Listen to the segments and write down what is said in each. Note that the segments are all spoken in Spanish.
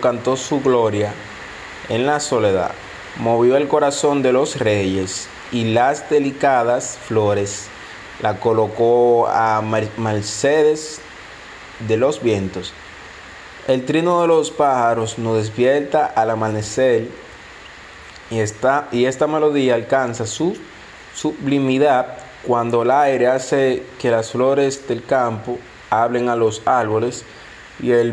cantó su gloria en la soledad, movió el corazón de los reyes y las delicadas flores la colocó a Mercedes de los vientos. El trino de los pájaros nos despierta al amanecer y esta, y esta melodía alcanza su sublimidad cuando el aire hace que las flores del campo hablen a los árboles y el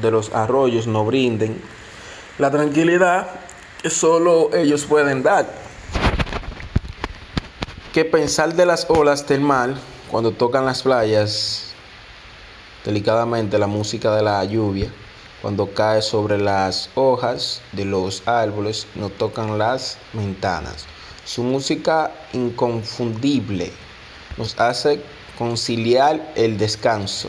de los arroyos no brinden la tranquilidad que solo ellos pueden dar. Que pensar de las olas del mar cuando tocan las playas, delicadamente la música de la lluvia, cuando cae sobre las hojas de los árboles, no tocan las ventanas. Su música inconfundible nos hace conciliar el descanso